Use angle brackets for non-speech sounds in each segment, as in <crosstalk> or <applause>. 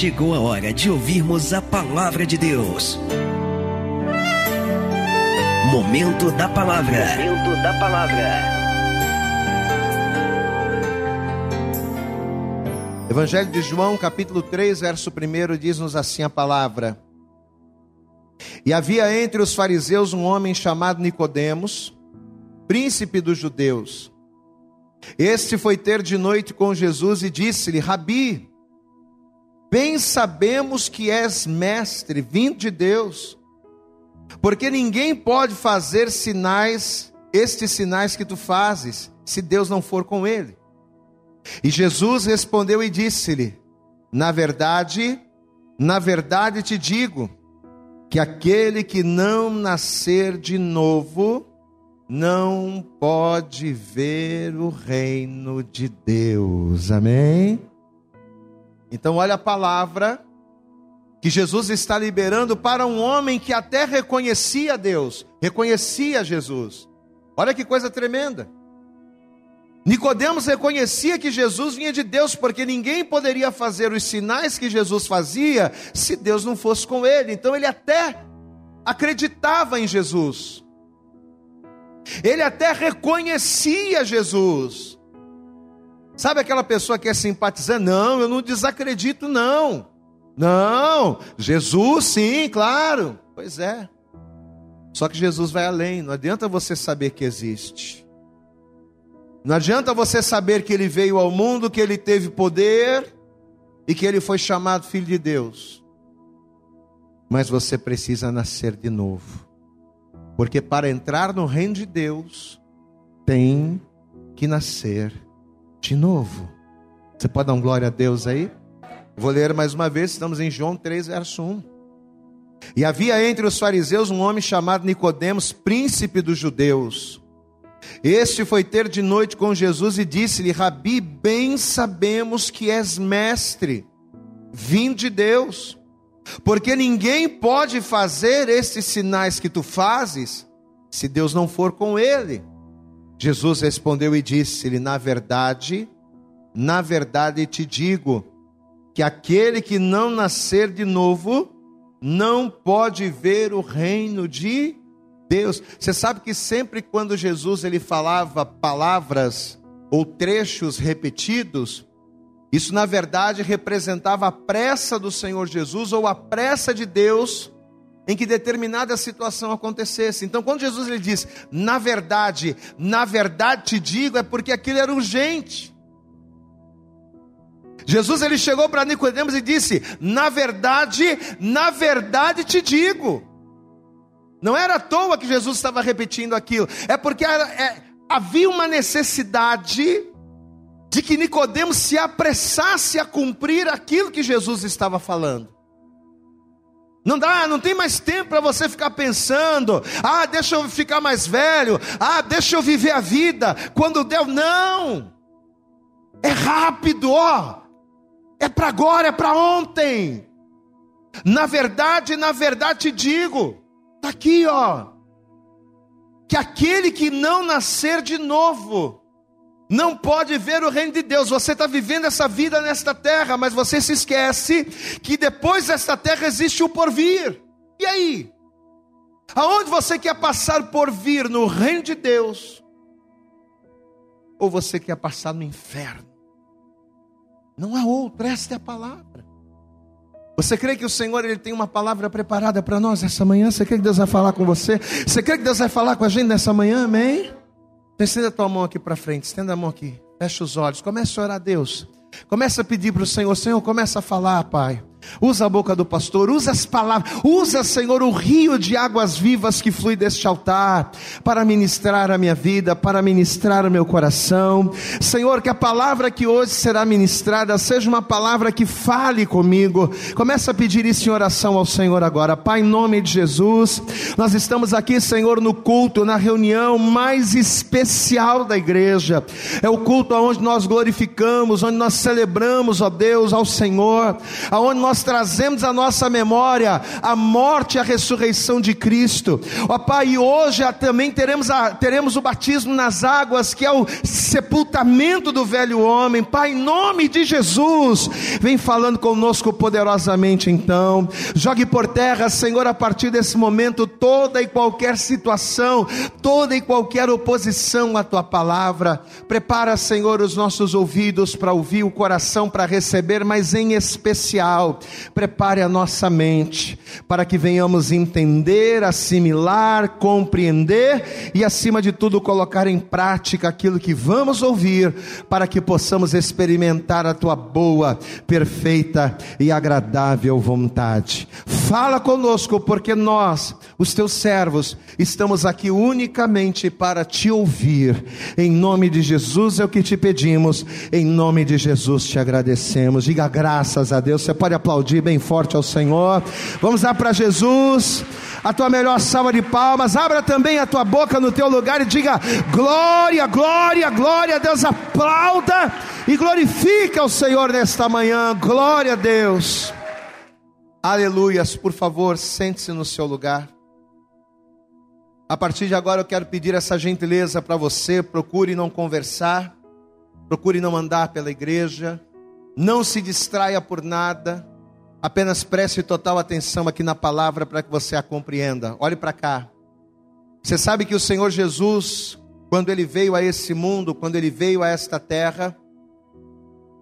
chegou a hora de ouvirmos a palavra de Deus. Momento da palavra. Momento da palavra. Evangelho de João, capítulo 3, verso 1, diz-nos assim a palavra: E havia entre os fariseus um homem chamado Nicodemos, príncipe dos judeus. Este foi ter de noite com Jesus e disse-lhe: Rabi, bem sabemos que és mestre, vindo de Deus, porque ninguém pode fazer sinais, estes sinais que tu fazes, se Deus não for com ele. E Jesus respondeu e disse-lhe: Na verdade, na verdade te digo, que aquele que não nascer de novo, não pode ver o reino de Deus. Amém? Então, olha a palavra que Jesus está liberando para um homem que até reconhecia Deus, reconhecia Jesus. Olha que coisa tremenda. Nicodemos reconhecia que Jesus vinha de Deus, porque ninguém poderia fazer os sinais que Jesus fazia se Deus não fosse com ele. Então ele até acreditava em Jesus. Ele até reconhecia Jesus. Sabe aquela pessoa que é simpatizante? Não, eu não desacredito, não. Não, Jesus sim, claro. Pois é. Só que Jesus vai além. Não adianta você saber que existe. Não adianta você saber que ele veio ao mundo, que ele teve poder e que ele foi chamado filho de Deus. Mas você precisa nascer de novo. Porque para entrar no reino de Deus, tem que nascer de novo. Você pode dar um glória a Deus aí? Vou ler mais uma vez, estamos em João 3, verso 1. E havia entre os fariseus um homem chamado Nicodemos, príncipe dos judeus. Este foi ter de noite com Jesus e disse-lhe: Rabi, bem sabemos que és mestre, vindo de Deus porque ninguém pode fazer estes sinais que tu fazes se Deus não for com ele. Jesus respondeu e disse-lhe: Na verdade, na verdade te digo, que aquele que não nascer de novo não pode ver o reino de Deus. Você sabe que sempre quando Jesus ele falava palavras ou trechos repetidos, isso, na verdade, representava a pressa do Senhor Jesus ou a pressa de Deus em que determinada situação acontecesse. Então, quando Jesus lhe diz, na verdade, na verdade te digo, é porque aquilo era urgente. Jesus ele chegou para Nicodemos e disse: "Na verdade, na verdade te digo". Não era à toa que Jesus estava repetindo aquilo, é porque era, é, havia uma necessidade de que Nicodemos se apressasse a cumprir aquilo que Jesus estava falando. Não dá, não tem mais tempo para você ficar pensando, ah, deixa eu ficar mais velho, ah, deixa eu viver a vida, quando deu, não. É rápido, ó. É para agora, é para ontem. Na verdade, na verdade te digo, tá aqui, ó, que aquele que não nascer de novo, não pode ver o reino de Deus. Você está vivendo essa vida nesta terra, mas você se esquece que depois desta terra existe o porvir. E aí? Aonde você quer passar por vir no reino de Deus? Ou você quer passar no inferno? Não há outro, esta é a palavra. Você crê que o Senhor ele tem uma palavra preparada para nós essa manhã? Você crê que Deus vai falar com você? Você crê que Deus vai falar com a gente nessa manhã? Amém? Estenda a tua mão aqui para frente, estenda a mão aqui, fecha os olhos, comece a orar a Deus. Começa a pedir para o Senhor, Senhor, começa a falar, Pai. Usa a boca do pastor, usa as palavras, usa, Senhor, o rio de águas vivas que flui deste altar, para ministrar a minha vida, para ministrar o meu coração. Senhor, que a palavra que hoje será ministrada seja uma palavra que fale comigo. Começa a pedir isso em oração ao Senhor agora. Pai, em nome de Jesus, nós estamos aqui, Senhor, no culto, na reunião mais especial da igreja. É o culto onde nós glorificamos, onde nós celebramos, ó Deus, ao Senhor, aonde nós nós trazemos a nossa memória a morte e a ressurreição de Cristo. Ó Pai, e hoje também teremos, a, teremos o batismo nas águas, que é o sepultamento do velho homem. Pai, em nome de Jesus, vem falando conosco poderosamente então. Jogue por terra, Senhor, a partir desse momento, toda e qualquer situação, toda e qualquer oposição à tua palavra. Prepara, Senhor, os nossos ouvidos para ouvir, o coração para receber, mas em especial, prepare a nossa mente para que venhamos entender, assimilar, compreender e, acima de tudo, colocar em prática aquilo que vamos ouvir, para que possamos experimentar a tua boa, perfeita e agradável vontade. Fala conosco, porque nós, os teus servos, estamos aqui unicamente para te ouvir. Em nome de Jesus é o que te pedimos, em nome de Jesus te agradecemos. Diga graças a Deus. Você pode aplaudir bem forte ao Senhor. Vamos lá para Jesus. A tua melhor salva de palmas. Abra também a tua boca no teu lugar e diga glória, glória, glória Deus. Aplauda e glorifica o Senhor nesta manhã. Glória a Deus. Aleluias, por favor, sente-se no seu lugar. A partir de agora eu quero pedir essa gentileza para você, procure não conversar, procure não andar pela igreja, não se distraia por nada, apenas preste total atenção aqui na palavra para que você a compreenda. Olhe para cá. Você sabe que o Senhor Jesus, quando ele veio a esse mundo, quando ele veio a esta terra,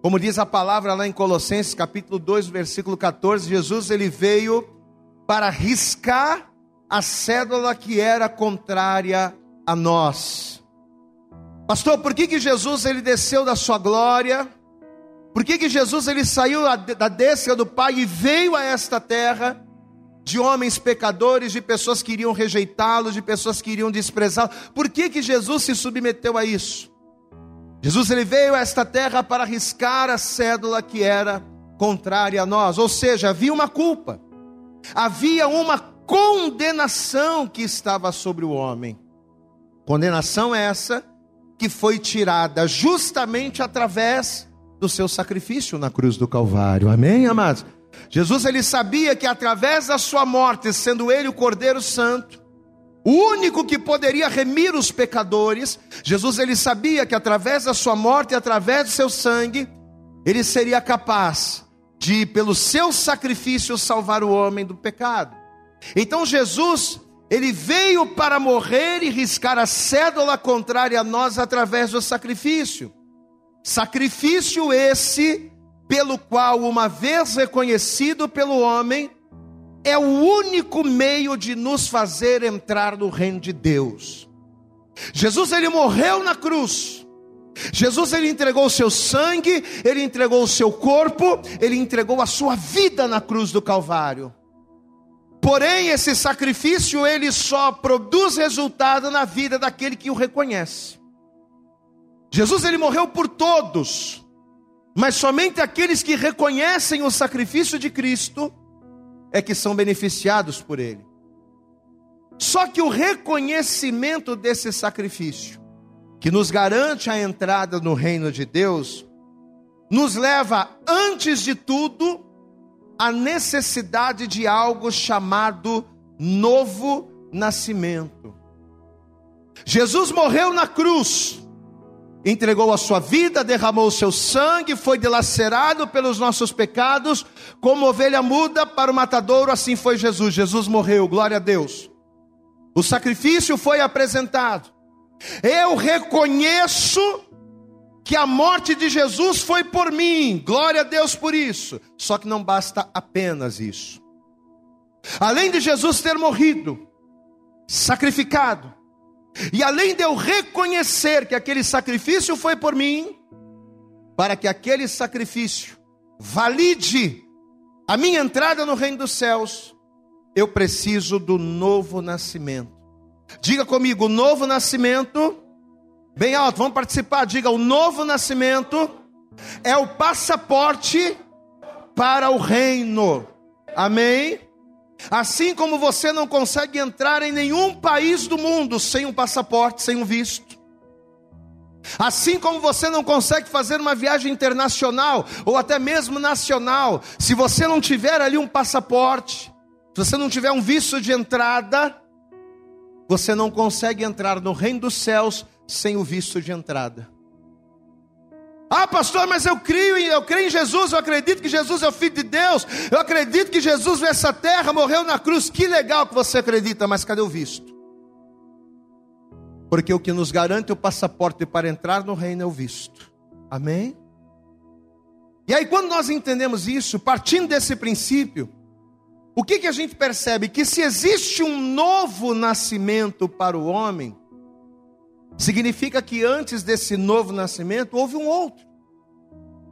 como diz a palavra lá em Colossenses capítulo 2, versículo 14, Jesus ele veio para riscar a cédula que era contrária a nós. Pastor, por que, que Jesus ele desceu da sua glória? Por que, que Jesus ele saiu da desca do Pai e veio a esta terra de homens pecadores, de pessoas que iriam rejeitá-lo, de pessoas que iriam desprezá-lo? Por que, que Jesus se submeteu a isso? Jesus ele veio a esta terra para riscar a cédula que era contrária a nós, ou seja, havia uma culpa, havia uma condenação que estava sobre o homem. Condenação essa que foi tirada justamente através do seu sacrifício na cruz do Calvário. Amém, amados? Jesus ele sabia que através da sua morte, sendo ele o Cordeiro Santo, o único que poderia remir os pecadores, Jesus ele sabia que através da sua morte e através do seu sangue, ele seria capaz de, pelo seu sacrifício, salvar o homem do pecado. Então Jesus, ele veio para morrer e riscar a cédula contrária a nós através do sacrifício. Sacrifício esse pelo qual, uma vez reconhecido pelo homem, é o único meio de nos fazer entrar no reino de Deus. Jesus ele morreu na cruz. Jesus ele entregou o seu sangue, ele entregou o seu corpo, ele entregou a sua vida na cruz do Calvário. Porém, esse sacrifício ele só produz resultado na vida daquele que o reconhece. Jesus ele morreu por todos, mas somente aqueles que reconhecem o sacrifício de Cristo é que são beneficiados por ele. Só que o reconhecimento desse sacrifício, que nos garante a entrada no reino de Deus, nos leva, antes de tudo, à necessidade de algo chamado novo nascimento. Jesus morreu na cruz, entregou a sua vida, derramou o seu sangue, foi dilacerado pelos nossos pecados, como ovelha muda para o matadouro, assim foi Jesus. Jesus morreu, glória a Deus. O sacrifício foi apresentado. Eu reconheço que a morte de Jesus foi por mim, glória a Deus por isso. Só que não basta apenas isso. Além de Jesus ter morrido, sacrificado, e além de eu reconhecer que aquele sacrifício foi por mim, para que aquele sacrifício valide a minha entrada no reino dos céus, eu preciso do novo nascimento. Diga comigo, novo nascimento, bem alto, vamos participar. Diga, o novo nascimento é o passaporte para o reino. Amém? Assim como você não consegue entrar em nenhum país do mundo sem um passaporte, sem um visto. Assim como você não consegue fazer uma viagem internacional ou até mesmo nacional, se você não tiver ali um passaporte, se você não tiver um visto de entrada, você não consegue entrar no reino dos céus sem o visto de entrada. Ah, pastor, mas eu creio, em, eu creio em Jesus, eu acredito que Jesus é o Filho de Deus, eu acredito que Jesus veio essa terra, morreu na cruz. Que legal que você acredita, mas cadê o visto? Porque o que nos garante o passaporte para entrar no reino é o visto. Amém? E aí, quando nós entendemos isso, partindo desse princípio, o que, que a gente percebe? Que se existe um novo nascimento para o homem, significa que antes desse novo nascimento houve um outro.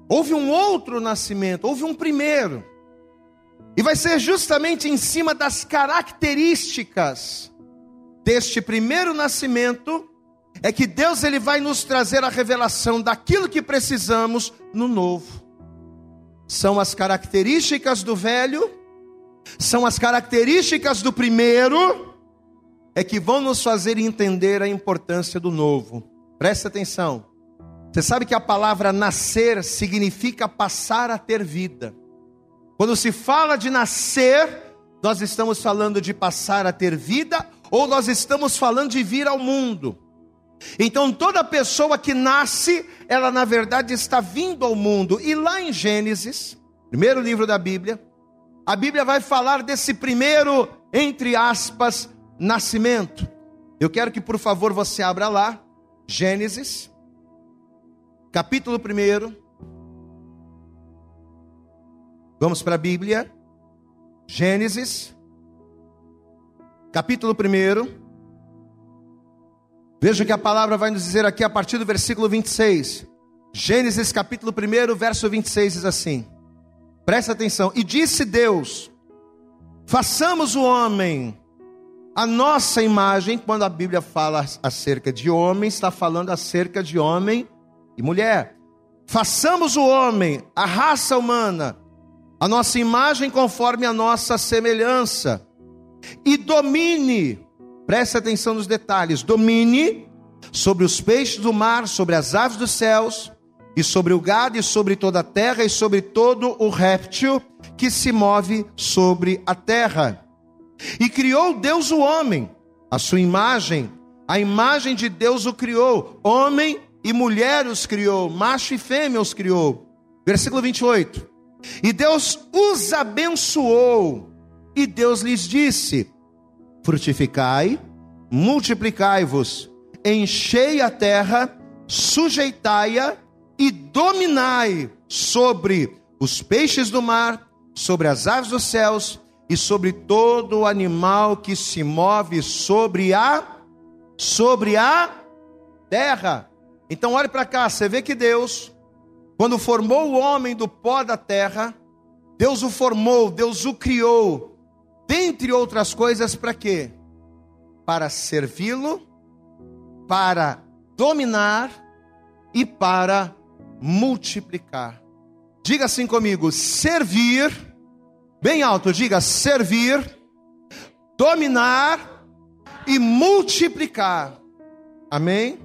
Houve um outro nascimento, houve um primeiro. E vai ser justamente em cima das características deste primeiro nascimento é que Deus ele vai nos trazer a revelação daquilo que precisamos no novo. São as características do velho, são as características do primeiro, é que vão nos fazer entender a importância do novo. Presta atenção. Você sabe que a palavra nascer significa passar a ter vida. Quando se fala de nascer, nós estamos falando de passar a ter vida ou nós estamos falando de vir ao mundo. Então toda pessoa que nasce, ela na verdade está vindo ao mundo. E lá em Gênesis, primeiro livro da Bíblia, a Bíblia vai falar desse primeiro, entre aspas, nascimento. Eu quero que por favor você abra lá, Gênesis, capítulo 1. Vamos para a Bíblia, Gênesis, capítulo 1. Veja o que a palavra vai nos dizer aqui a partir do versículo 26. Gênesis capítulo 1, verso 26 diz assim: Presta atenção. E disse Deus: Façamos o homem a nossa imagem, quando a Bíblia fala acerca de homem, está falando acerca de homem e mulher. Façamos o homem, a raça humana, a nossa imagem conforme a nossa semelhança e domine, preste atenção nos detalhes, domine sobre os peixes do mar, sobre as aves dos céus, e sobre o gado, e sobre toda a terra, e sobre todo o réptil que se move sobre a terra. E criou Deus o homem, a sua imagem, a imagem de Deus o criou, homem e mulher os criou, macho e fêmea os criou. Versículo 28. E Deus os abençoou e Deus lhes disse: Frutificai, multiplicai-vos, enchei a terra, sujeitai-a e dominai sobre os peixes do mar, sobre as aves dos céus e sobre todo animal que se move sobre a sobre a terra. Então olhe para cá, você vê que Deus, quando formou o homem do pó da terra, Deus o formou, Deus o criou dentre outras coisas, para quê? Para servi-lo, para dominar e para multiplicar. Diga assim comigo: servir, bem alto, diga servir, dominar e multiplicar. Amém?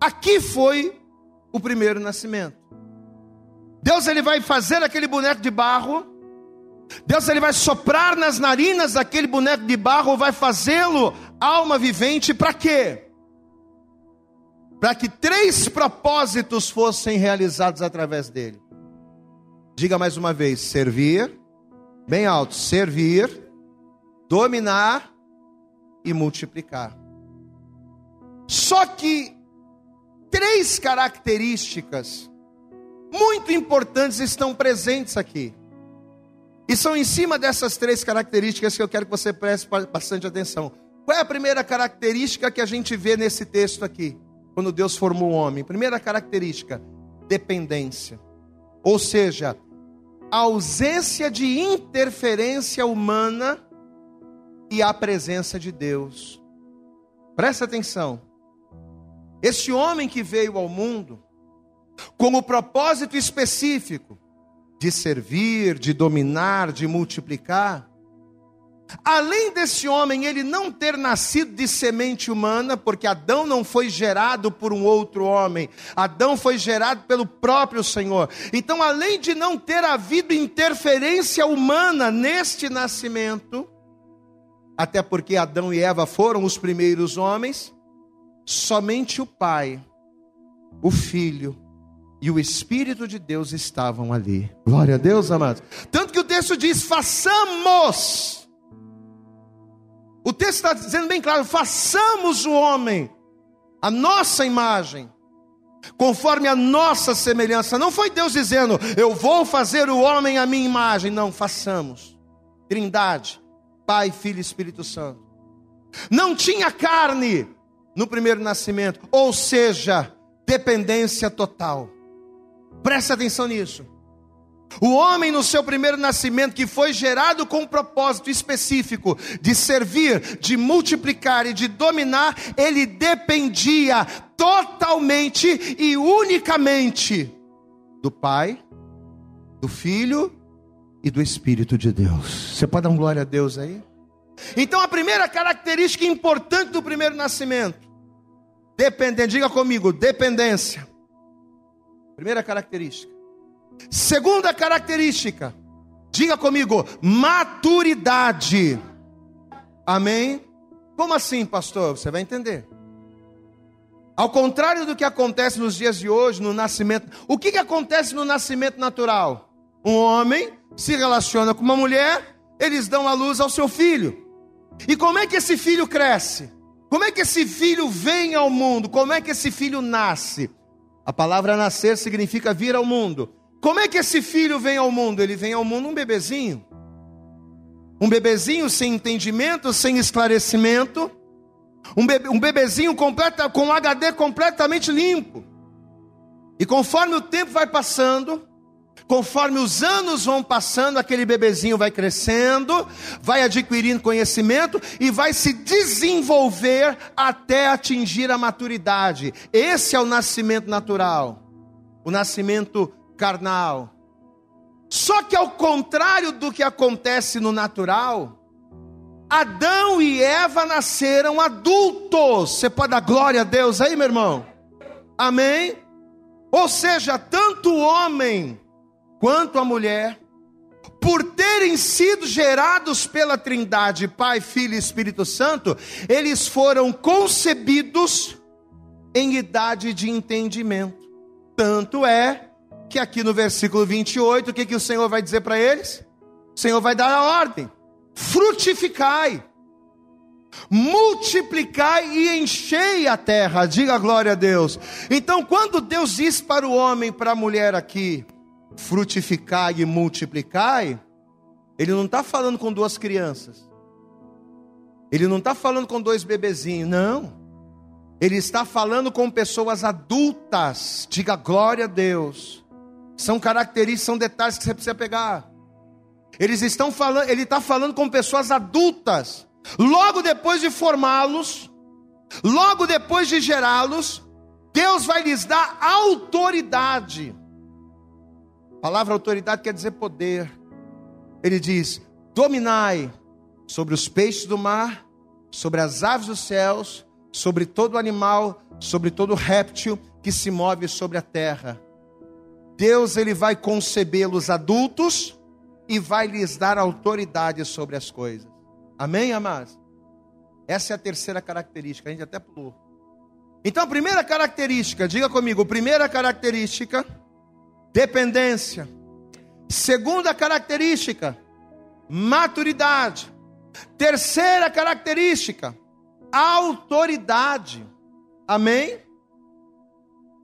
Aqui foi o primeiro nascimento. Deus ele vai fazer aquele boneco de barro Deus ele vai soprar nas narinas daquele boneco de barro, vai fazê-lo alma vivente, para quê? Para que três propósitos fossem realizados através dele. Diga mais uma vez: servir, bem alto, servir, dominar e multiplicar. Só que três características muito importantes estão presentes aqui. E são em cima dessas três características que eu quero que você preste bastante atenção. Qual é a primeira característica que a gente vê nesse texto aqui? Quando Deus formou o homem. Primeira característica: dependência. Ou seja, ausência de interferência humana e a presença de Deus. Presta atenção. Esse homem que veio ao mundo com o propósito específico de servir, de dominar, de multiplicar, Além desse homem ele não ter nascido de semente humana, porque Adão não foi gerado por um outro homem, Adão foi gerado pelo próprio Senhor. Então, além de não ter havido interferência humana neste nascimento, até porque Adão e Eva foram os primeiros homens, somente o Pai, o Filho e o Espírito de Deus estavam ali. Glória a Deus, amados. Tanto que o texto diz: façamos o texto está dizendo bem claro: façamos o homem a nossa imagem, conforme a nossa semelhança. Não foi Deus dizendo, eu vou fazer o homem a minha imagem. Não, façamos. Trindade, Pai, Filho e Espírito Santo. Não tinha carne no primeiro nascimento, ou seja, dependência total. Preste atenção nisso. O homem, no seu primeiro nascimento, que foi gerado com um propósito específico de servir, de multiplicar e de dominar, ele dependia totalmente e unicamente do Pai, do Filho e do Espírito de Deus. Você pode dar um glória a Deus aí? Então, a primeira característica importante do primeiro nascimento, dependência, diga comigo, dependência. Primeira característica Segunda característica, diga comigo, maturidade. Amém? Como assim, pastor? Você vai entender. Ao contrário do que acontece nos dias de hoje, no nascimento. O que, que acontece no nascimento natural? Um homem se relaciona com uma mulher, eles dão a luz ao seu filho. E como é que esse filho cresce? Como é que esse filho vem ao mundo? Como é que esse filho nasce? A palavra nascer significa vir ao mundo. Como é que esse filho vem ao mundo? Ele vem ao mundo um bebezinho. Um bebezinho sem entendimento, sem esclarecimento. Um, bebe, um bebezinho completa, com HD completamente limpo. E conforme o tempo vai passando, conforme os anos vão passando, aquele bebezinho vai crescendo, vai adquirindo conhecimento e vai se desenvolver até atingir a maturidade. Esse é o nascimento natural. O nascimento carnal. Só que ao contrário do que acontece no natural, Adão e Eva nasceram adultos. Você pode dar glória a Deus aí, meu irmão? Amém? Ou seja, tanto o homem quanto a mulher, por terem sido gerados pela Trindade, Pai, Filho e Espírito Santo, eles foram concebidos em idade de entendimento. Tanto é que aqui no versículo 28, o que, que o Senhor vai dizer para eles? O Senhor vai dar a ordem: frutificai, multiplicai e enchei a terra, diga glória a Deus. Então, quando Deus diz para o homem, para a mulher aqui, frutificai e multiplicai, Ele não está falando com duas crianças, Ele não está falando com dois bebezinhos, não. Ele está falando com pessoas adultas, diga glória a Deus. São características, são detalhes que você precisa pegar. Eles estão falando, ele está falando com pessoas adultas. Logo depois de formá-los, logo depois de gerá-los, Deus vai lhes dar autoridade. A palavra autoridade quer dizer poder. Ele diz: dominai sobre os peixes do mar, sobre as aves dos céus, sobre todo animal, sobre todo réptil que se move sobre a terra. Deus ele vai concebê-los adultos e vai lhes dar autoridade sobre as coisas. Amém, amados? Essa é a terceira característica, a gente até pulou. Então, a primeira característica, diga comigo, primeira característica, dependência. Segunda característica, maturidade. Terceira característica, autoridade. Amém?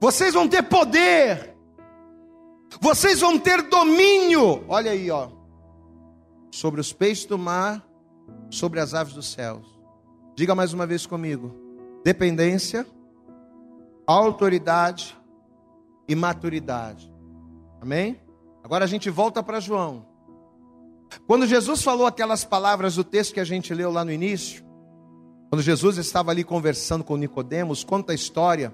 Vocês vão ter poder vocês vão ter domínio, olha aí, ó, sobre os peixes do mar, sobre as aves dos céus. Diga mais uma vez comigo: dependência, autoridade e maturidade. Amém? Agora a gente volta para João. Quando Jesus falou aquelas palavras do texto que a gente leu lá no início, quando Jesus estava ali conversando com Nicodemos, conta a história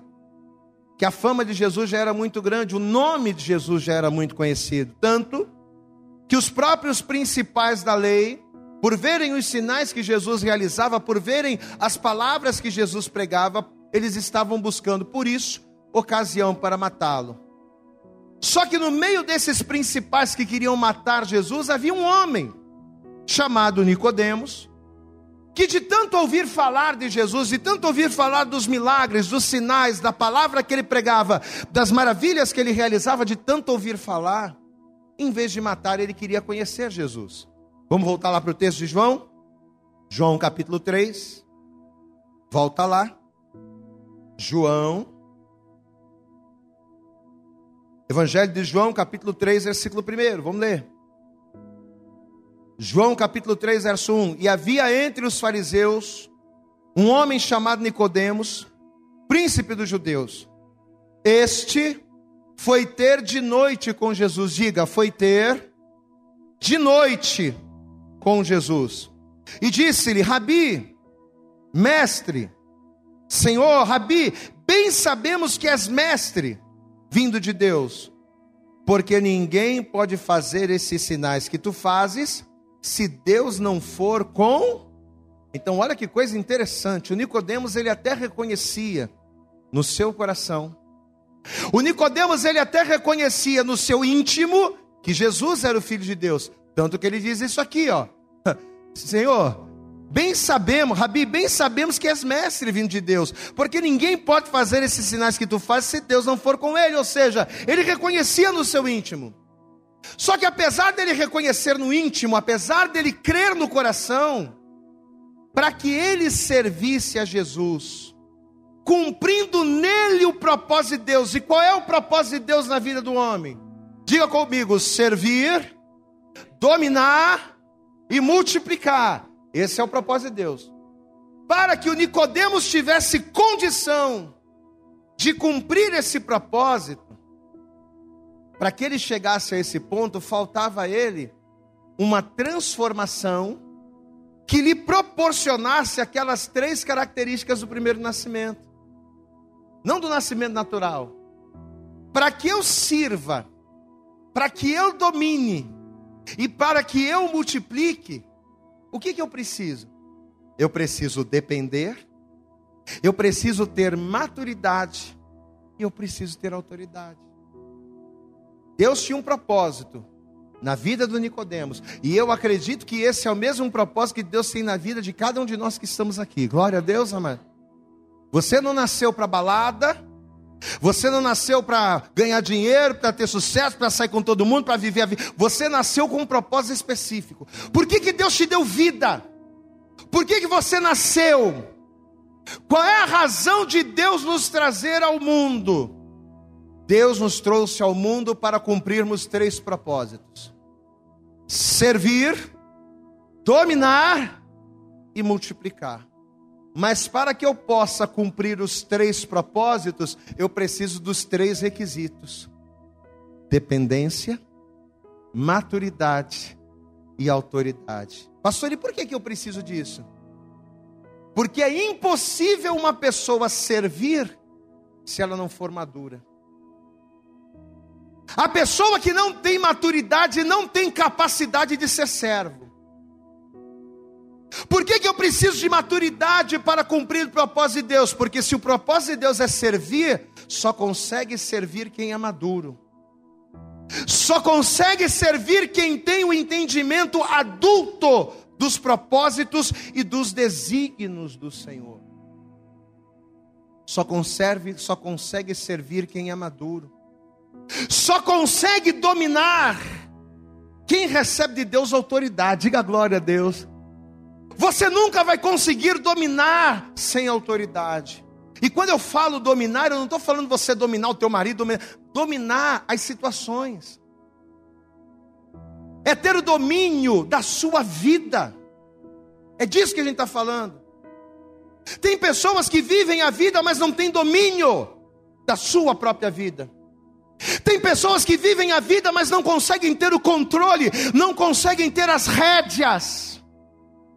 que a fama de Jesus já era muito grande, o nome de Jesus já era muito conhecido, tanto que os próprios principais da lei por verem os sinais que Jesus realizava, por verem as palavras que Jesus pregava, eles estavam buscando, por isso, ocasião para matá-lo. Só que no meio desses principais que queriam matar Jesus, havia um homem chamado Nicodemos, que de tanto ouvir falar de Jesus, de tanto ouvir falar dos milagres, dos sinais, da palavra que ele pregava, das maravilhas que ele realizava, de tanto ouvir falar, em vez de matar, ele queria conhecer Jesus. Vamos voltar lá para o texto de João? João capítulo 3. Volta lá. João. Evangelho de João, capítulo 3, versículo 1. Vamos ler. João capítulo 3, verso 1. E havia entre os fariseus um homem chamado Nicodemos, príncipe dos judeus. Este foi ter de noite com Jesus. Diga, foi ter de noite com Jesus. E disse-lhe: Rabi, mestre, Senhor, Rabi, bem sabemos que és mestre, vindo de Deus, porque ninguém pode fazer esses sinais que tu fazes se Deus não for com. Então, olha que coisa interessante. O Nicodemos ele até reconhecia no seu coração. O Nicodemos ele até reconhecia no seu íntimo que Jesus era o filho de Deus. Tanto que ele diz isso aqui, ó. <laughs> Senhor, bem sabemos, Rabi, bem sabemos que és mestre vindo de Deus, porque ninguém pode fazer esses sinais que tu fazes se Deus não for com ele. Ou seja, ele reconhecia no seu íntimo. Só que apesar dele reconhecer no íntimo, apesar dele crer no coração, para que ele servisse a Jesus, cumprindo nele o propósito de Deus. E qual é o propósito de Deus na vida do homem? Diga comigo: servir, dominar e multiplicar. Esse é o propósito de Deus. Para que o Nicodemos tivesse condição de cumprir esse propósito, para que ele chegasse a esse ponto, faltava a ele uma transformação que lhe proporcionasse aquelas três características do primeiro nascimento. Não do nascimento natural. Para que eu sirva, para que eu domine e para que eu multiplique, o que, que eu preciso? Eu preciso depender, eu preciso ter maturidade e eu preciso ter autoridade. Deus tinha um propósito na vida do Nicodemos, e eu acredito que esse é o mesmo propósito que Deus tem na vida de cada um de nós que estamos aqui. Glória a Deus, amado. Você não nasceu para balada, você não nasceu para ganhar dinheiro, para ter sucesso, para sair com todo mundo, para viver a vida. Você nasceu com um propósito específico. Por que, que Deus te deu vida? Por que, que você nasceu? Qual é a razão de Deus nos trazer ao mundo? Deus nos trouxe ao mundo para cumprirmos três propósitos: servir, dominar e multiplicar. Mas para que eu possa cumprir os três propósitos, eu preciso dos três requisitos: dependência, maturidade e autoridade. Pastor, e por que, que eu preciso disso? Porque é impossível uma pessoa servir se ela não for madura. A pessoa que não tem maturidade não tem capacidade de ser servo. Por que, que eu preciso de maturidade para cumprir o propósito de Deus? Porque se o propósito de Deus é servir, só consegue servir quem é maduro. Só consegue servir quem tem o entendimento adulto dos propósitos e dos desígnios do Senhor. Só consegue, só consegue servir quem é maduro. Só consegue dominar quem recebe de Deus autoridade. Diga glória a Deus. Você nunca vai conseguir dominar sem autoridade. E quando eu falo dominar, eu não estou falando você dominar o teu marido, dominar, dominar as situações. É ter o domínio da sua vida. É disso que a gente está falando. Tem pessoas que vivem a vida, mas não têm domínio da sua própria vida. Tem pessoas que vivem a vida, mas não conseguem ter o controle, não conseguem ter as rédeas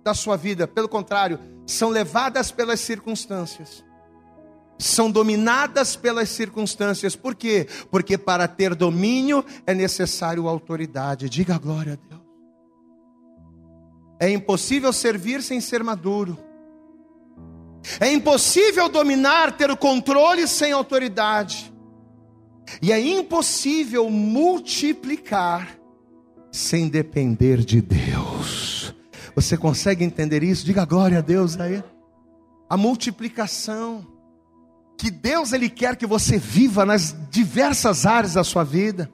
da sua vida. Pelo contrário, são levadas pelas circunstâncias. São dominadas pelas circunstâncias. Por quê? Porque para ter domínio é necessário autoridade. Diga glória a Deus. É impossível servir sem ser maduro. É impossível dominar, ter o controle sem autoridade. E é impossível multiplicar sem depender de Deus. Você consegue entender isso? Diga glória a Deus aí. A multiplicação que Deus ele quer que você viva nas diversas áreas da sua vida.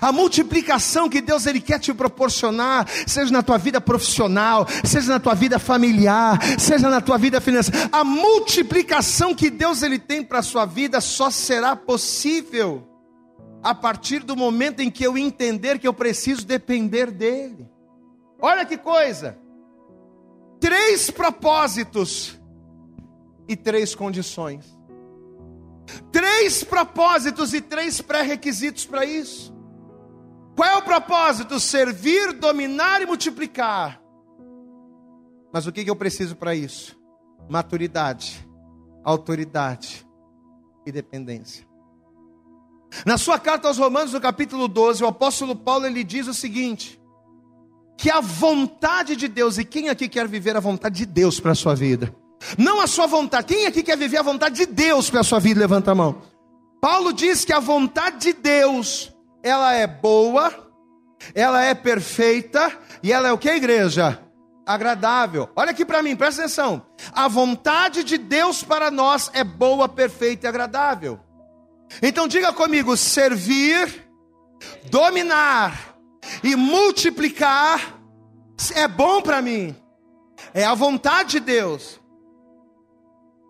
A multiplicação que Deus ele quer te proporcionar, seja na tua vida profissional, seja na tua vida familiar, seja na tua vida financeira. A multiplicação que Deus ele tem para a sua vida só será possível a partir do momento em que eu entender que eu preciso depender dele. Olha que coisa! Três propósitos e três condições. Três propósitos e três pré-requisitos para isso. Qual é o propósito? Servir, dominar e multiplicar. Mas o que eu preciso para isso? Maturidade, autoridade e dependência. Na sua carta aos Romanos, no capítulo 12, o apóstolo Paulo ele diz o seguinte: que a vontade de Deus, e quem aqui quer viver a vontade de Deus para a sua vida? Não a sua vontade, quem aqui quer viver a vontade de Deus para a sua vida? Levanta a mão. Paulo diz que a vontade de Deus ela é boa, ela é perfeita e ela é o que, igreja? Agradável. Olha aqui para mim, presta atenção. A vontade de Deus para nós é boa, perfeita e agradável. Então diga comigo: servir, dominar e multiplicar é bom para mim. É a vontade de Deus.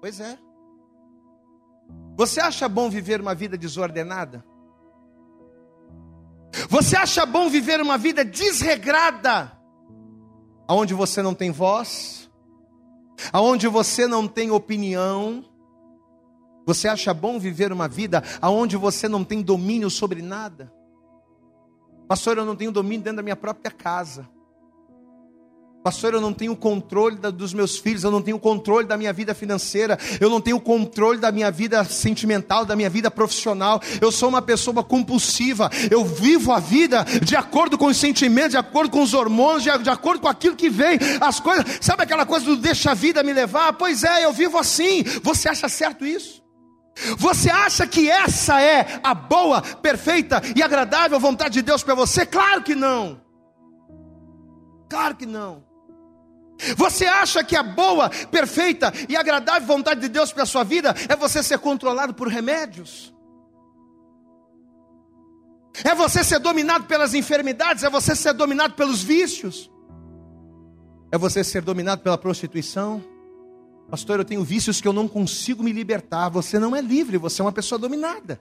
Pois é. Você acha bom viver uma vida desordenada? Você acha bom viver uma vida desregrada, aonde você não tem voz, aonde você não tem opinião? Você acha bom viver uma vida aonde você não tem domínio sobre nada? Pastor, eu não tenho domínio dentro da minha própria casa. Pastor, eu não tenho controle dos meus filhos, eu não tenho controle da minha vida financeira, eu não tenho controle da minha vida sentimental, da minha vida profissional. Eu sou uma pessoa compulsiva, eu vivo a vida de acordo com os sentimentos, de acordo com os hormônios, de, de acordo com aquilo que vem, as coisas. Sabe aquela coisa do deixa a vida me levar? Pois é, eu vivo assim. Você acha certo isso? Você acha que essa é a boa, perfeita e agradável vontade de Deus para você? Claro que não. Claro que não. Você acha que a boa, perfeita e agradável vontade de Deus para a sua vida é você ser controlado por remédios? É você ser dominado pelas enfermidades? É você ser dominado pelos vícios? É você ser dominado pela prostituição? Pastor, eu tenho vícios que eu não consigo me libertar. Você não é livre, você é uma pessoa dominada.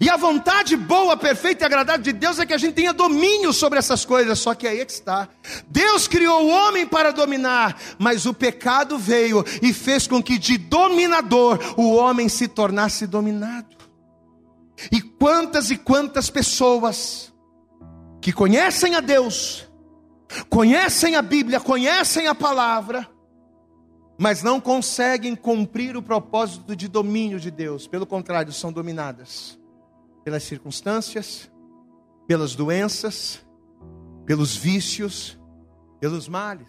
E a vontade boa, perfeita e agradável de Deus é que a gente tenha domínio sobre essas coisas. Só que aí é que está. Deus criou o homem para dominar, mas o pecado veio e fez com que de dominador o homem se tornasse dominado. E quantas e quantas pessoas que conhecem a Deus, conhecem a Bíblia, conhecem a palavra, mas não conseguem cumprir o propósito de domínio de Deus, pelo contrário, são dominadas pelas circunstâncias, pelas doenças, pelos vícios, pelos males.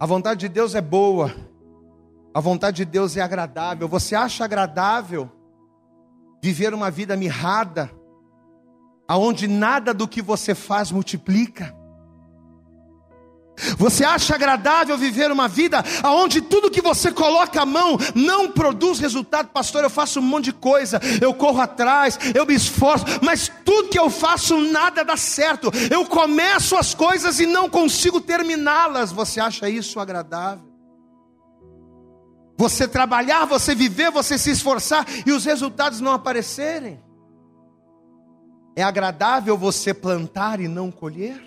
A vontade de Deus é boa, a vontade de Deus é agradável. Você acha agradável viver uma vida mirrada, aonde nada do que você faz multiplica? Você acha agradável viver uma vida onde tudo que você coloca a mão não produz resultado? Pastor, eu faço um monte de coisa, eu corro atrás, eu me esforço, mas tudo que eu faço nada dá certo. Eu começo as coisas e não consigo terminá-las. Você acha isso agradável? Você trabalhar, você viver, você se esforçar e os resultados não aparecerem? É agradável você plantar e não colher?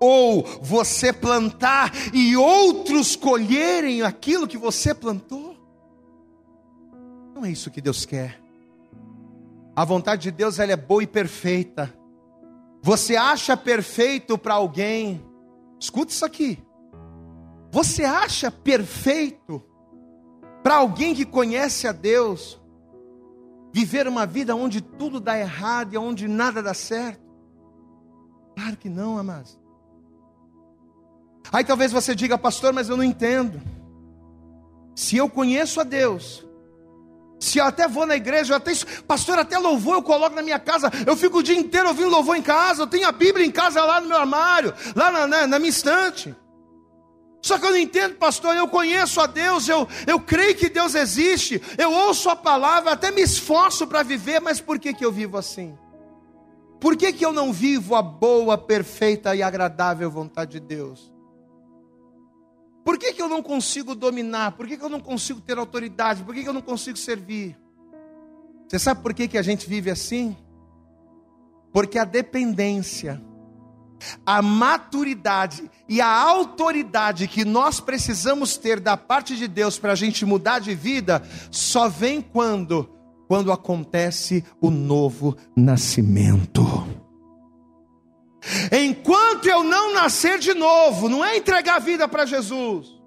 Ou você plantar e outros colherem aquilo que você plantou? Não é isso que Deus quer. A vontade de Deus ela é boa e perfeita. Você acha perfeito para alguém? Escuta isso aqui. Você acha perfeito para alguém que conhece a Deus viver uma vida onde tudo dá errado e onde nada dá certo? Claro que não, amados. Aí talvez você diga, pastor, mas eu não entendo. Se eu conheço a Deus, se eu até vou na igreja, eu até, pastor, até louvor eu coloco na minha casa, eu fico o dia inteiro ouvindo louvor em casa, eu tenho a Bíblia em casa lá no meu armário, lá na, na, na minha estante. Só que eu não entendo, pastor, eu conheço a Deus, eu, eu creio que Deus existe, eu ouço a palavra, até me esforço para viver, mas por que, que eu vivo assim? Por que, que eu não vivo a boa, perfeita e agradável vontade de Deus? Por que, que eu não consigo dominar? Por que, que eu não consigo ter autoridade? Por que, que eu não consigo servir? Você sabe por que, que a gente vive assim? Porque a dependência a maturidade e a autoridade que nós precisamos ter da parte de Deus para a gente mudar de vida só vem quando quando acontece o novo nascimento. Enquanto eu não nascer de novo, não é entregar a vida para Jesus.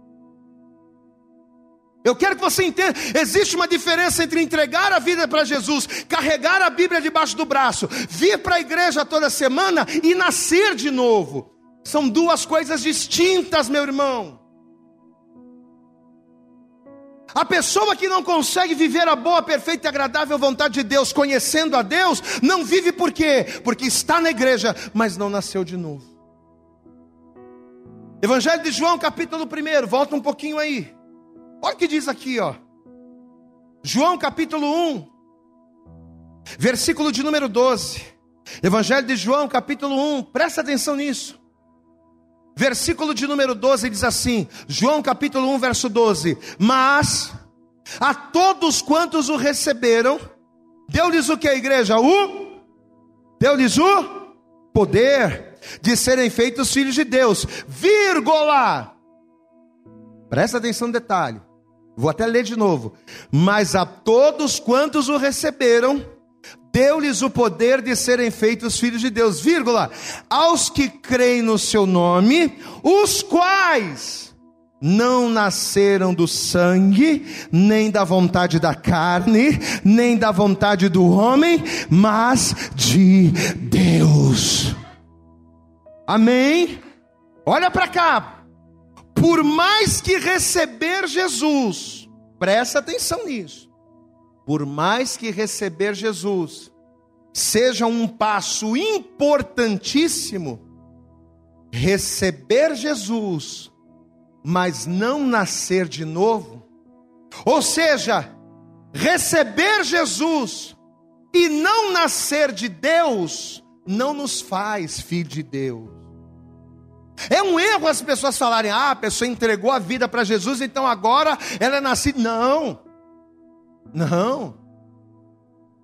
Eu quero que você entenda, existe uma diferença entre entregar a vida para Jesus, carregar a Bíblia debaixo do braço, vir para a igreja toda semana e nascer de novo. São duas coisas distintas, meu irmão. A pessoa que não consegue viver a boa, perfeita e agradável vontade de Deus, conhecendo a Deus, não vive por quê? Porque está na igreja, mas não nasceu de novo. Evangelho de João, capítulo 1, volta um pouquinho aí. Olha o que diz aqui, ó. João capítulo 1, versículo de número 12. Evangelho de João, capítulo 1, presta atenção nisso. Versículo de número 12 diz assim: João capítulo 1, verso 12: Mas a todos quantos o receberam, deu-lhes o que a igreja? O deu-lhes o poder de serem feitos filhos de Deus, vírgula. Presta atenção no detalhe. Vou até ler de novo. Mas a todos quantos o receberam, deu-lhes o poder de serem feitos filhos de Deus, vírgula, aos que creem no seu nome, os quais não nasceram do sangue, nem da vontade da carne, nem da vontade do homem, mas de Deus. Amém? Olha para cá, por mais que receber Jesus, presta atenção nisso, por mais que receber Jesus seja um passo importantíssimo, receber Jesus, mas não nascer de novo, ou seja, receber Jesus e não nascer de Deus, não nos faz filho de Deus. É um erro as pessoas falarem: ah, a pessoa entregou a vida para Jesus, então agora ela é nascida. Não, não.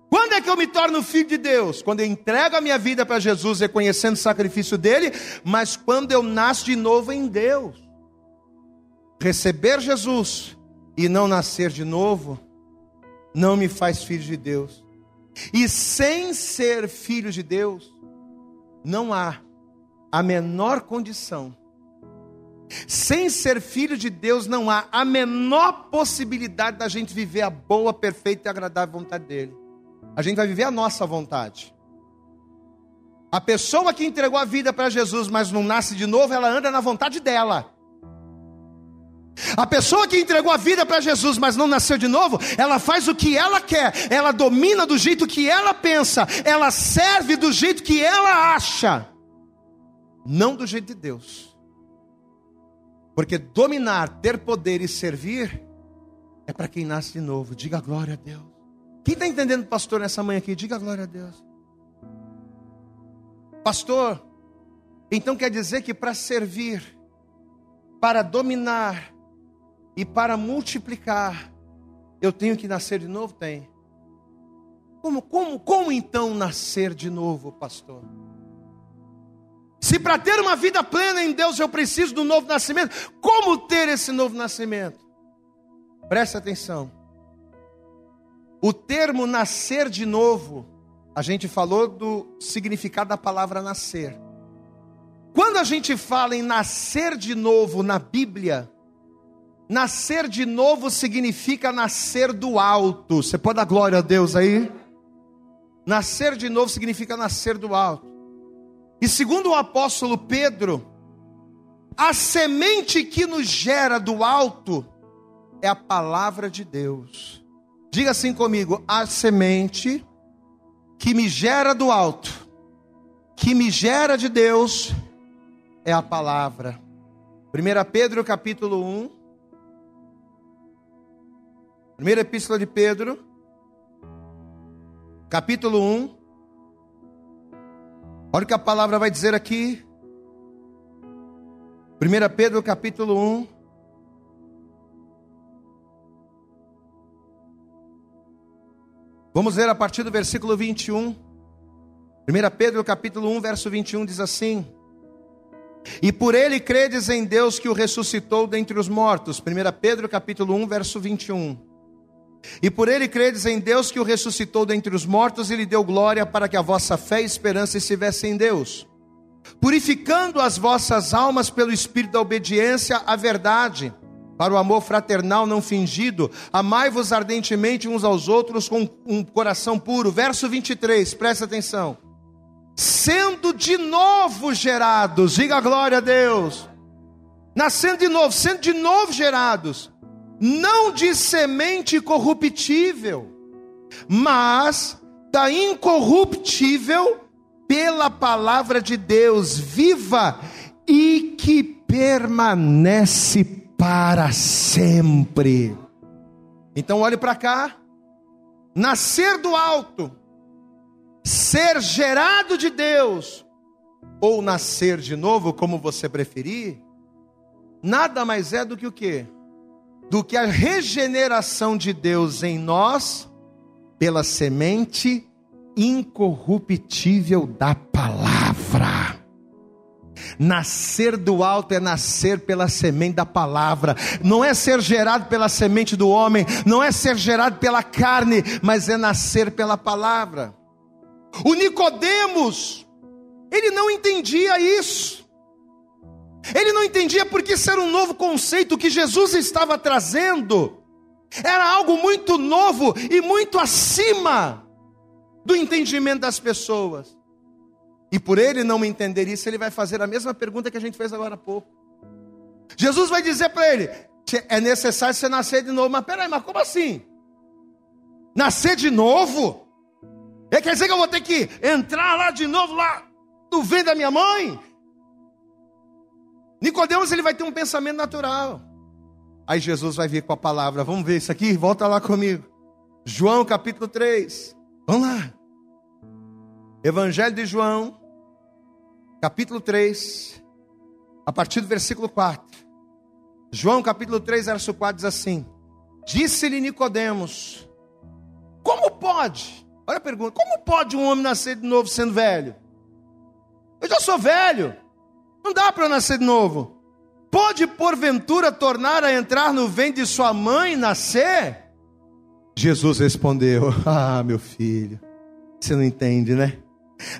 Quando é que eu me torno filho de Deus? Quando eu entrego a minha vida para Jesus, reconhecendo o sacrifício dele, mas quando eu nasço de novo em Deus. Receber Jesus e não nascer de novo, não me faz filho de Deus. E sem ser filho de Deus, não há a menor condição. Sem ser filho de Deus, não há a menor possibilidade da gente viver a boa, perfeita e agradável vontade dEle. A gente vai viver a nossa vontade. A pessoa que entregou a vida para Jesus, mas não nasce de novo, ela anda na vontade dela. A pessoa que entregou a vida para Jesus, mas não nasceu de novo, ela faz o que ela quer, ela domina do jeito que ela pensa, ela serve do jeito que ela acha não do jeito de Deus. Porque dominar, ter poder e servir é para quem nasce de novo. Diga glória a Deus. Quem está entendendo, pastor, nessa manhã aqui? Diga glória a Deus. Pastor, então quer dizer que para servir, para dominar e para multiplicar, eu tenho que nascer de novo? Tem. Como, como, como então nascer de novo, pastor? Se para ter uma vida plena em Deus eu preciso do novo nascimento, como ter esse novo nascimento? Preste atenção. O termo nascer de novo, a gente falou do significado da palavra nascer. Quando a gente fala em nascer de novo na Bíblia, nascer de novo significa nascer do alto. Você pode dar glória a Deus aí? Nascer de novo significa nascer do alto. E segundo o apóstolo Pedro, A semente que nos gera do alto é a palavra de Deus. Diga assim comigo: a semente que me gera do alto, que me gera de Deus, é a palavra. 1 Pedro capítulo 1. Primeira epístola de Pedro, capítulo 1. Olha o que a palavra vai dizer aqui. 1 Pedro capítulo 1. Vamos ler a partir do versículo 21. 1 Pedro capítulo 1, verso 21 diz assim: E por ele credes em Deus que o ressuscitou dentre os mortos. 1 Pedro capítulo 1, verso 21. E por ele credes em Deus que o ressuscitou dentre os mortos e lhe deu glória para que a vossa fé e esperança estivessem em Deus. Purificando as vossas almas pelo espírito da obediência à verdade, para o amor fraternal não fingido, amai-vos ardentemente uns aos outros com um coração puro. Verso 23, presta atenção. Sendo de novo gerados, diga glória a Deus. Nascendo de novo, sendo de novo gerados não de semente corruptível, mas da incorruptível pela palavra de Deus viva e que permanece para sempre. Então olhe para cá. Nascer do alto, ser gerado de Deus, ou nascer de novo, como você preferir, nada mais é do que o que? Do que a regeneração de Deus em nós pela semente incorruptível da palavra. Nascer do alto é nascer pela semente da palavra, não é ser gerado pela semente do homem, não é ser gerado pela carne, mas é nascer pela palavra. O Nicodemos, ele não entendia isso. Ele não entendia porque isso era um novo conceito que Jesus estava trazendo. Era algo muito novo e muito acima do entendimento das pessoas. E por ele não entender isso, ele vai fazer a mesma pergunta que a gente fez agora há pouco. Jesus vai dizer para ele: é necessário você nascer de novo. Mas peraí, mas como assim? Nascer de novo? É, quer dizer que eu vou ter que entrar lá de novo, lá no ventre da minha mãe? Nicodemos ele vai ter um pensamento natural. Aí Jesus vai vir com a palavra. Vamos ver isso aqui? Volta lá comigo. João capítulo 3. Vamos lá. Evangelho de João, capítulo 3, a partir do versículo 4. João capítulo 3, verso 4 diz assim: Disse-lhe Nicodemos: Como pode? Olha a pergunta: Como pode um homem nascer de novo sendo velho? Eu já sou velho. Não dá para nascer de novo. Pode porventura tornar a entrar no ventre de sua mãe e nascer? Jesus respondeu: <laughs> Ah, meu filho, você não entende, né?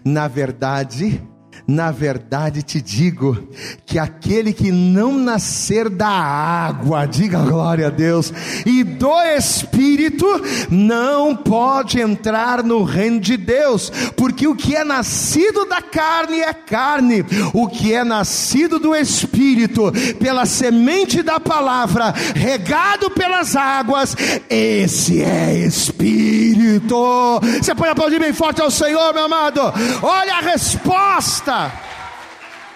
Na verdade, na verdade te digo que aquele que não nascer da água, diga glória a Deus, e do Espírito, não pode entrar no reino de Deus, porque o que é nascido da carne é carne, o que é nascido do Espírito, pela semente da palavra, regado pelas águas, esse é Espírito. Você pode aplaudir bem forte ao Senhor, meu amado. Olha a resposta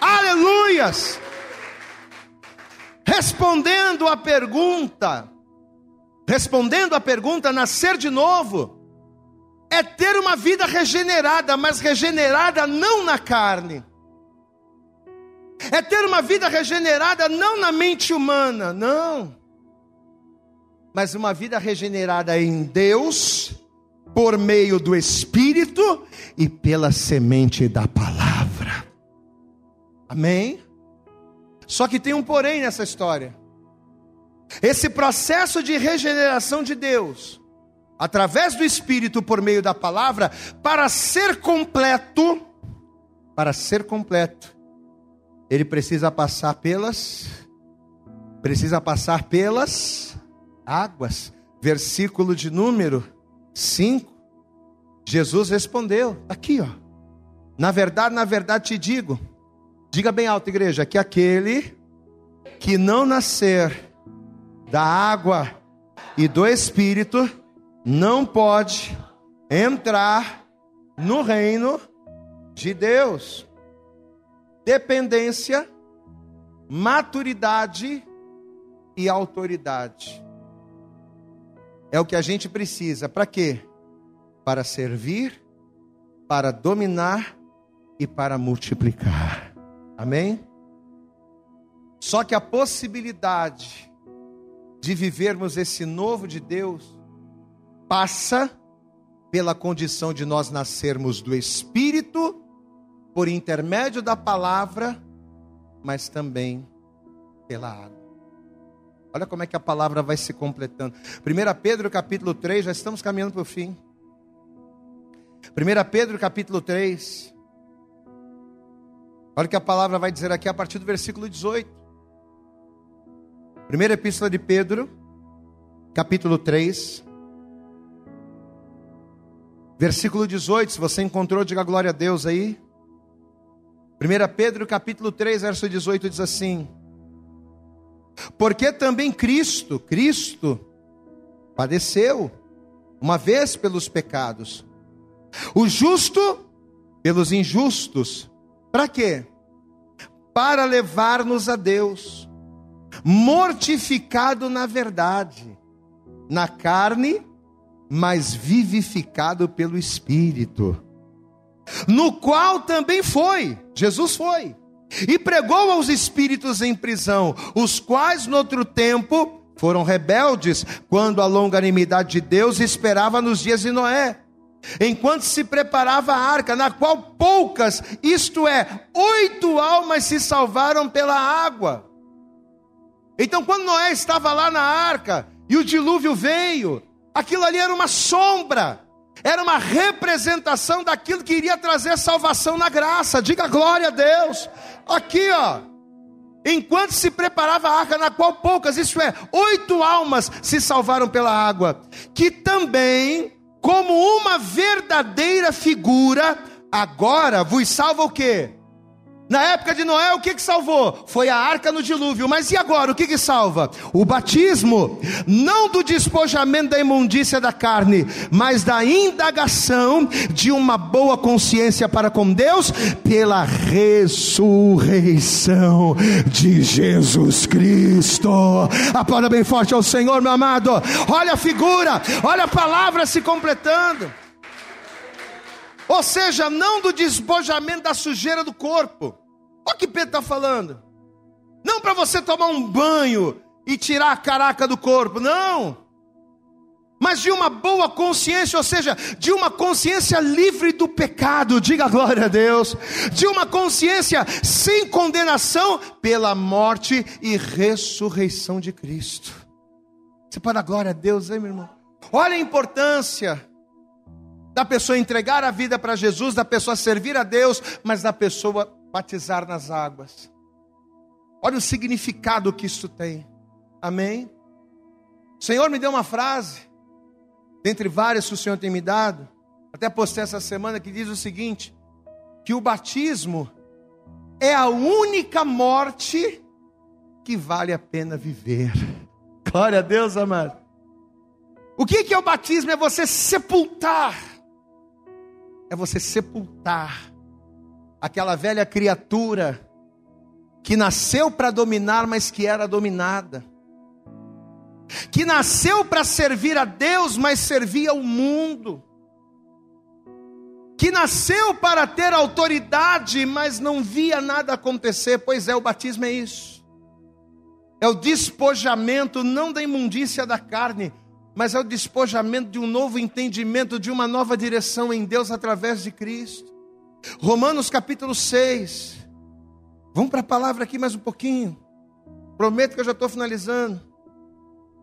Aleluias! Respondendo a pergunta, respondendo a pergunta, nascer de novo é ter uma vida regenerada, mas regenerada não na carne. É ter uma vida regenerada não na mente humana, não. Mas uma vida regenerada em Deus, por meio do Espírito e pela semente da palavra. Amém? Só que tem um porém nessa história. Esse processo de regeneração de Deus, através do Espírito por meio da palavra, para ser completo, para ser completo, ele precisa passar pelas precisa passar pelas águas. Versículo de número 5. Jesus respondeu, aqui ó. Na verdade, na verdade te digo, Diga bem alto, igreja, que aquele que não nascer da água e do espírito não pode entrar no reino de Deus. Dependência, maturidade e autoridade. É o que a gente precisa. Para quê? Para servir, para dominar e para multiplicar. Amém? Só que a possibilidade de vivermos esse novo de Deus passa pela condição de nós nascermos do Espírito, por intermédio da palavra, mas também pela água. Olha como é que a palavra vai se completando. 1 Pedro capítulo 3, já estamos caminhando para o fim. 1 Pedro capítulo 3. Olha o que a palavra vai dizer aqui a partir do versículo 18. Primeira epístola de Pedro, capítulo 3. Versículo 18, se você encontrou, diga glória a Deus aí. 1 Pedro capítulo 3, verso 18 diz assim: Porque também Cristo, Cristo, padeceu uma vez pelos pecados, o justo pelos injustos. Para quê? Para levar-nos a Deus, mortificado na verdade, na carne, mas vivificado pelo Espírito, no qual também foi, Jesus foi, e pregou aos espíritos em prisão, os quais no outro tempo foram rebeldes, quando a longanimidade de Deus esperava nos dias de Noé enquanto se preparava a arca, na qual poucas, isto é, oito almas se salvaram pela água. Então, quando Noé estava lá na arca e o dilúvio veio, aquilo ali era uma sombra, era uma representação daquilo que iria trazer salvação na graça. Diga glória a Deus. Aqui, ó. Enquanto se preparava a arca, na qual poucas, isto é, oito almas se salvaram pela água, que também como uma verdadeira figura, agora vos salva o quê? Na época de Noé, o que que salvou? Foi a arca no dilúvio. Mas e agora? O que que salva? O batismo, não do despojamento da imundícia da carne, mas da indagação de uma boa consciência para com Deus pela ressurreição de Jesus Cristo. Aplauda bem forte ao Senhor, meu amado. Olha a figura, olha a palavra se completando. Ou seja, não do despojamento da sujeira do corpo. Olha o que Pedro está falando. Não para você tomar um banho e tirar a caraca do corpo, não. Mas de uma boa consciência, ou seja, de uma consciência livre do pecado, diga glória a Deus, de uma consciência sem condenação pela morte e ressurreição de Cristo. Você pode dar glória a Deus, hein, meu irmão? Olha a importância da pessoa entregar a vida para Jesus, da pessoa servir a Deus, mas da pessoa batizar nas águas. Olha o significado que isso tem. Amém? O Senhor me deu uma frase, dentre várias que o Senhor tem me dado, até postei essa semana, que diz o seguinte: que o batismo é a única morte que vale a pena viver. <laughs> Glória a Deus, amado. O que é o batismo? É você sepultar é você sepultar aquela velha criatura que nasceu para dominar, mas que era dominada, que nasceu para servir a Deus, mas servia o mundo, que nasceu para ter autoridade, mas não via nada acontecer. Pois é, o batismo é isso. É o despojamento não da imundícia da carne, mas é o despojamento de um novo entendimento, de uma nova direção em Deus através de Cristo. Romanos capítulo 6. Vamos para a palavra aqui mais um pouquinho. Prometo que eu já estou finalizando.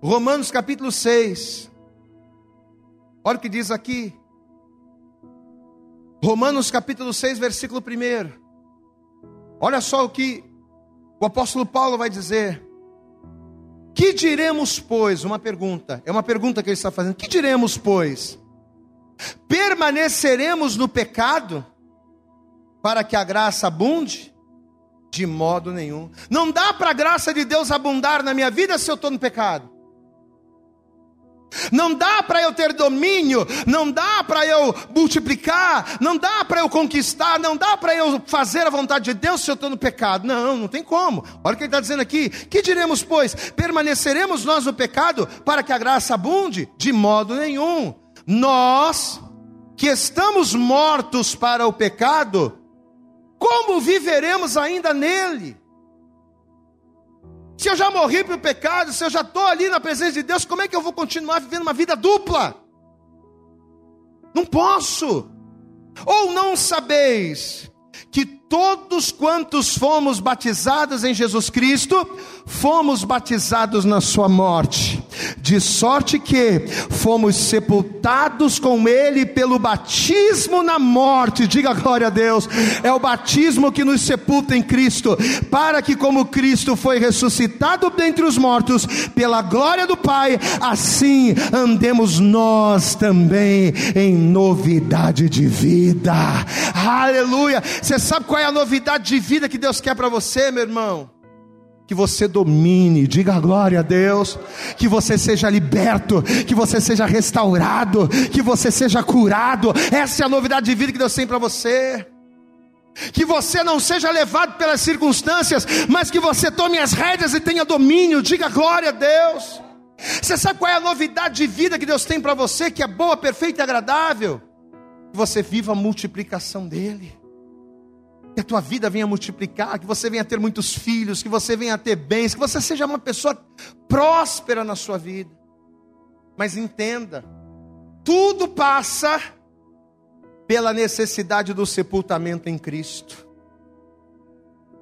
Romanos capítulo 6. Olha o que diz aqui. Romanos capítulo 6, versículo 1. Olha só o que o apóstolo Paulo vai dizer. Que diremos, pois? Uma pergunta, é uma pergunta que ele está fazendo. Que diremos, pois? Permaneceremos no pecado para que a graça abunde? De modo nenhum. Não dá para a graça de Deus abundar na minha vida se eu estou no pecado. Não dá para eu ter domínio, não dá para eu multiplicar, não dá para eu conquistar, não dá para eu fazer a vontade de Deus se eu estou no pecado. Não, não tem como. Olha o que ele está dizendo aqui. Que diremos, pois? Permaneceremos nós no pecado para que a graça abunde? De modo nenhum. Nós que estamos mortos para o pecado, como viveremos ainda nele? Se eu já morri para o pecado, se eu já estou ali na presença de Deus, como é que eu vou continuar vivendo uma vida dupla? Não posso. Ou não sabeis que todos quantos fomos batizados em Jesus Cristo, fomos batizados na sua morte, de sorte que fomos sepultados com ele pelo batismo na morte. Diga glória a Deus. É o batismo que nos sepulta em Cristo, para que como Cristo foi ressuscitado dentre os mortos pela glória do Pai, assim andemos nós também em novidade de vida. Aleluia. Você sabe qual é a novidade de vida que Deus quer para você, meu irmão? Que você domine, diga glória a Deus, que você seja liberto, que você seja restaurado, que você seja curado. Essa é a novidade de vida que Deus tem para você. Que você não seja levado pelas circunstâncias, mas que você tome as rédeas e tenha domínio. Diga glória a Deus. Você sabe qual é a novidade de vida que Deus tem para você, que é boa, perfeita e agradável? Que você viva a multiplicação dele que a tua vida venha multiplicar, que você venha ter muitos filhos, que você venha ter bens, que você seja uma pessoa próspera na sua vida. Mas entenda, tudo passa pela necessidade do sepultamento em Cristo.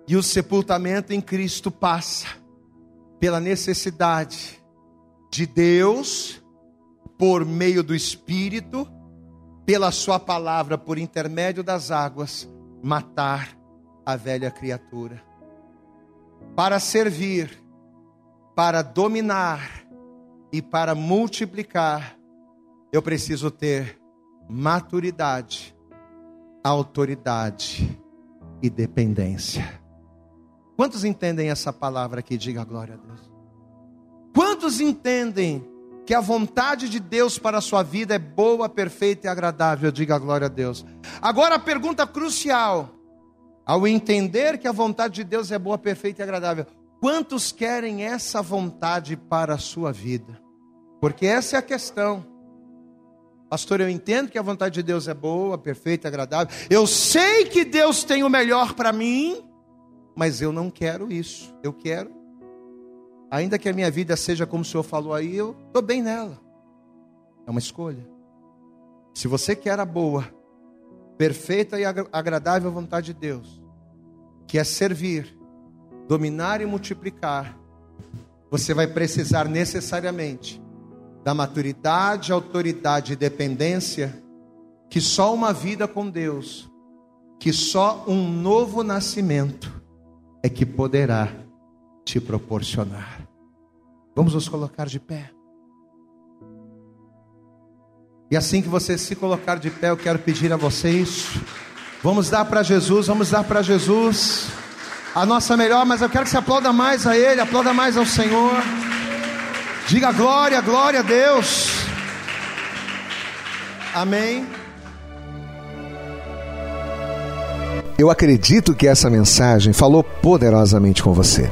E o sepultamento em Cristo passa pela necessidade de Deus, por meio do Espírito, pela Sua palavra, por intermédio das águas, matar a velha criatura. Para servir, para dominar e para multiplicar, eu preciso ter maturidade, autoridade e dependência. Quantos entendem essa palavra aqui? Diga glória a Deus. Quantos entendem que a vontade de Deus para a sua vida é boa, perfeita e agradável. Diga a glória a Deus. Agora a pergunta crucial: ao entender que a vontade de Deus é boa, perfeita e agradável, quantos querem essa vontade para a sua vida? Porque essa é a questão. Pastor, eu entendo que a vontade de Deus é boa, perfeita e agradável. Eu sei que Deus tem o melhor para mim, mas eu não quero isso. Eu quero Ainda que a minha vida seja como o Senhor falou aí, eu estou bem nela. É uma escolha. Se você quer a boa, perfeita e agradável vontade de Deus, que é servir, dominar e multiplicar, você vai precisar necessariamente da maturidade, autoridade e dependência que só uma vida com Deus, que só um novo nascimento é que poderá te proporcionar. Vamos nos colocar de pé. E assim que você se colocar de pé, eu quero pedir a vocês, vamos dar para Jesus, vamos dar para Jesus a nossa melhor, mas eu quero que você aplauda mais a Ele, aplauda mais ao Senhor. Diga glória, glória a Deus. Amém. Eu acredito que essa mensagem falou poderosamente com você.